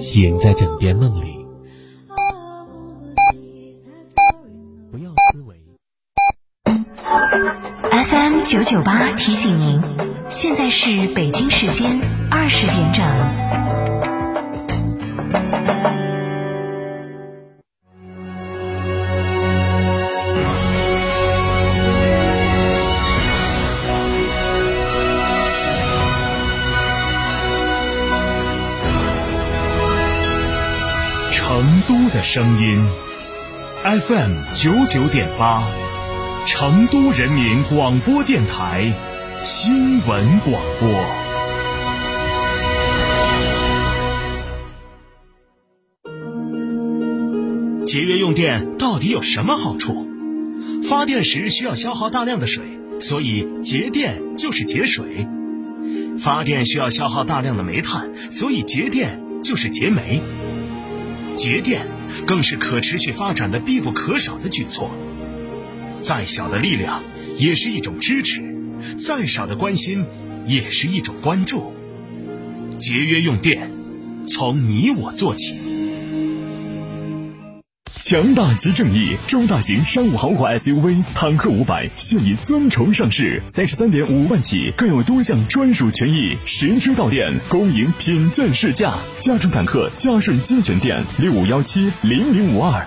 醒在枕边梦里，不要思维。FM 九九八提醒您，现在是北京时间二十点整。声音，FM 九九点八，成都人民广播电台新闻广播。节约用电到底有什么好处？发电时需要消耗大量的水，所以节电就是节水；发电需要消耗大量的煤炭，所以节电就是节煤。节电更是可持续发展的必不可少的举措。再小的力量也是一种支持，再少的关心也是一种关注。节约用电，从你我做起。强大即正义，中大型商务豪华 SUV 坦克五百现已尊崇上市，三十三点五万起，更有多项专属权益，实车到店，恭迎品鉴试驾。嘉诚坦克嘉顺金泉店六五幺七零零五二。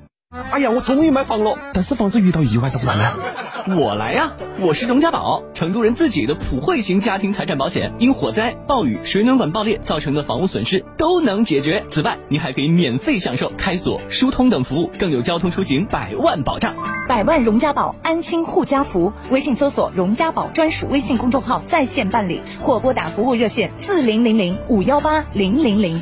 哎呀，我终于买房了，但是房子遇到意外咋子办呢？我来呀！我是荣家宝，成都人自己的普惠型家庭财产保险，因火灾、暴雨、水暖管爆裂造成的房屋损失都能解决。此外，你还可以免费享受开锁、疏通等服务，更有交通出行百万保障。百万荣家宝，安心护家福。微信搜索“荣家宝”专属微信公众号在线办理，或拨打服务热线四零零零五幺八零零零。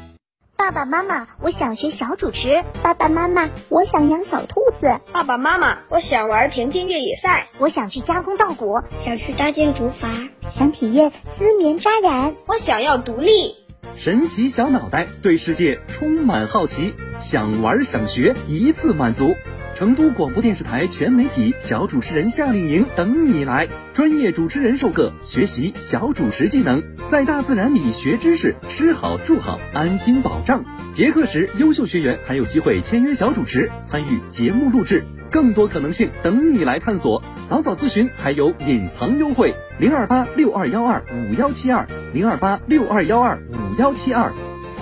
爸爸妈妈，我想学小主持。爸爸妈妈，我想养小兔子。爸爸妈妈，我想玩田径越野赛。我想去加工稻谷，想去搭建竹筏，想体验丝棉扎染。我想要独立。神奇小脑袋对世界充满好奇，想玩想学一次满足。成都广播电视台全媒体小主持人夏令营等你来，专业主持人授课，学习小主持技能，在大自然里学知识，吃好住好，安心保障。结课时，优秀学员还有机会签约小主持，参与节目录制，更多可能性等你来探索。早早咨询还有隐藏优惠，零二八六二幺二五幺七二，零二八六二幺二五幺七二，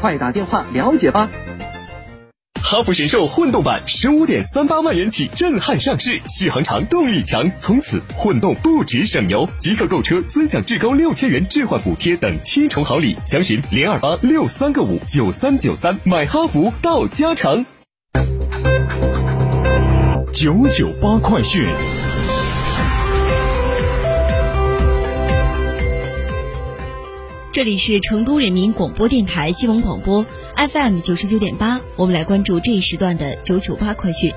快打电话了解吧。哈弗神兽混动版十五点三八万元起震撼上市，续航长，动力强，从此混动不止省油。即刻购车尊享至高六千元置换补贴等七重好礼，详询零二八六三个五九三九三，买哈弗到家常。九九八快讯。这里是成都人民广播电台新闻广播 FM 九十九点八，我们来关注这一时段的九九八快讯。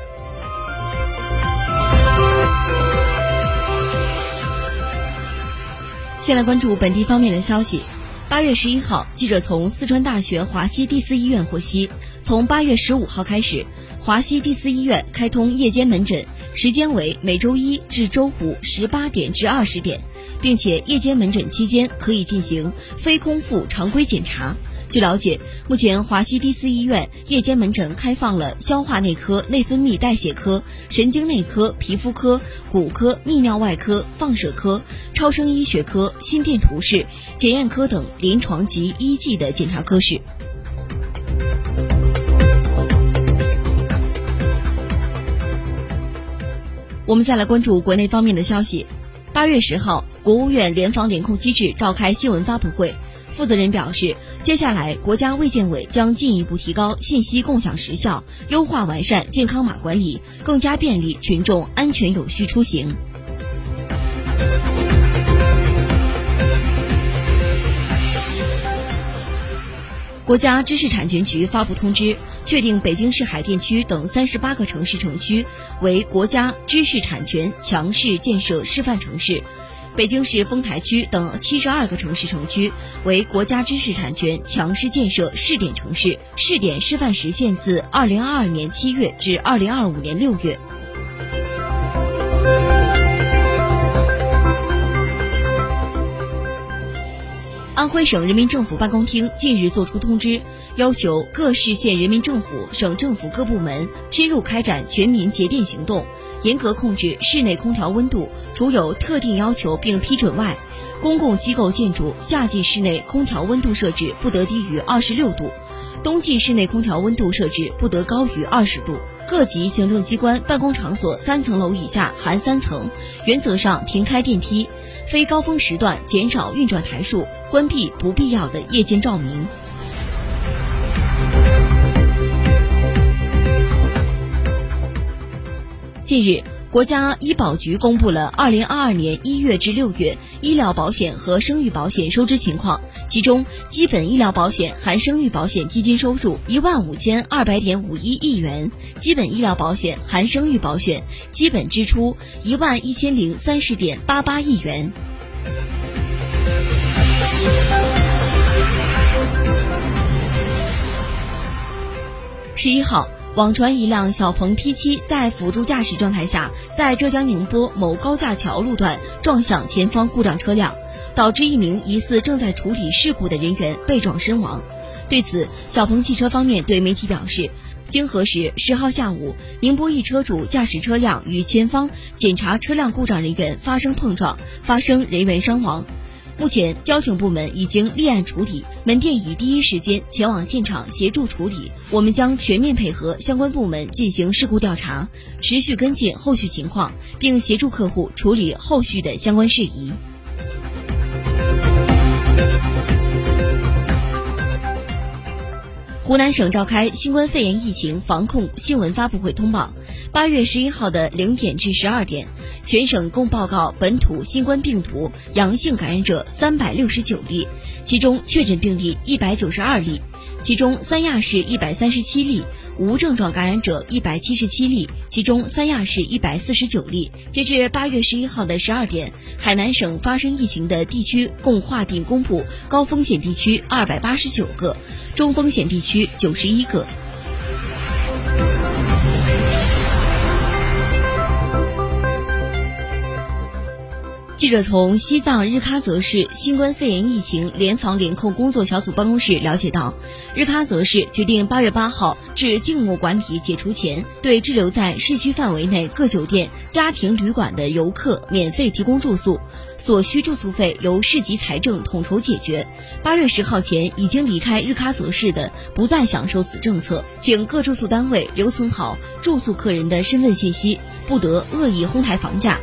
先来关注本地方面的消息。八月十一号，记者从四川大学华西第四医院获悉，从八月十五号开始，华西第四医院开通夜间门诊，时间为每周一至周五十八点至二十点，并且夜间门诊期间可以进行非空腹常规检查。据了解，目前华西第四医院夜间门诊开放了消化内科、内分泌代谢科、神经内科、皮肤科、骨科、泌尿外科、放射科、超声医学科、心电图室、检验科等临床及医技的检查科室。我们再来关注国内方面的消息。八月十号，国务院联防联控机制召开新闻发布会。负责人表示，接下来国家卫健委将进一步提高信息共享时效，优化完善健康码管理，更加便利群众安全有序出行。国家知识产权局发布通知，确定北京市海淀区等三十八个城市城区为国家知识产权强势建设示范城市，北京市丰台区等七十二个城市城区为国家知识产权强势建设试点城市，试点示范时限自二零二二年七月至二零二五年六月。安徽省人民政府办公厅近日作出通知，要求各市县人民政府、省政府各部门深入开展全民节电行动，严格控制室内空调温度，除有特定要求并批准外，公共机构建筑夏季室内空调温度设置不得低于二十六度，冬季室内空调温度设置不得高于二十度。各级行政机关办公场所三层楼以下含三层，原则上停开电梯，非高峰时段减少运转台数。关闭不必要的夜间照明。近日，国家医保局公布了二零二二年一月至六月医疗保险和生育保险收支情况，其中基本医疗保险含生育保险基金收入一万五千二百点五一亿元，基本医疗保险含生育保险基本支出一万一千零三十点八八亿元。十一号，网传一辆小鹏 P7 在辅助驾驶状态下，在浙江宁波某高架桥路段撞向前方故障车辆，导致一名疑似正在处理事故的人员被撞身亡。对此，小鹏汽车方面对媒体表示，经核实，十号下午，宁波一车主驾驶车辆与前方检查车辆故障人员发生碰撞，发生人员伤亡。目前，交警部门已经立案处理，门店已第一时间前往现场协助处理。我们将全面配合相关部门进行事故调查，持续跟进后续情况，并协助客户处理后续的相关事宜。湖南省召开新冠肺炎疫情防控新闻发布会通报，八月十一号的零点至十二点，全省共报告本土新冠病毒阳性感染者三百六十九例，其中确诊病例一百九十二例。其中三亚市一百三十七例，无症状感染者一百七十七例，其中三亚市一百四十九例。截至八月十一号的十二点，海南省发生疫情的地区共划定公布高风险地区二百八十九个，中风险地区九十一个。记者从西藏日喀则市新冠肺炎疫情联防联控工作小组办公室了解到，日喀则市决定八月八号至静默管理解除前，对滞留在市区范围内各酒店、家庭旅馆的游客免费提供住宿，所需住宿费由市级财政统筹解决。八月十号前已经离开日喀则市的，不再享受此政策，请各住宿单位留存好住宿客人的身份信息，不得恶意哄抬房价。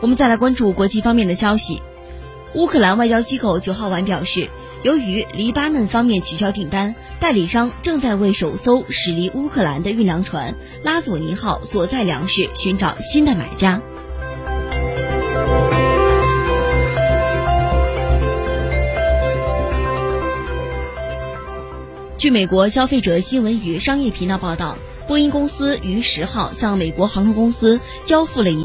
我们再来关注国际方面的消息。乌克兰外交机构九号晚表示，由于黎巴嫩方面取消订单，代理商正在为首艘驶离乌克兰的运粮船“拉佐尼号”所在粮食寻找新的买家。据美国消费者新闻与商业频道报道，波音公司于十号向美国航空公司交付了一。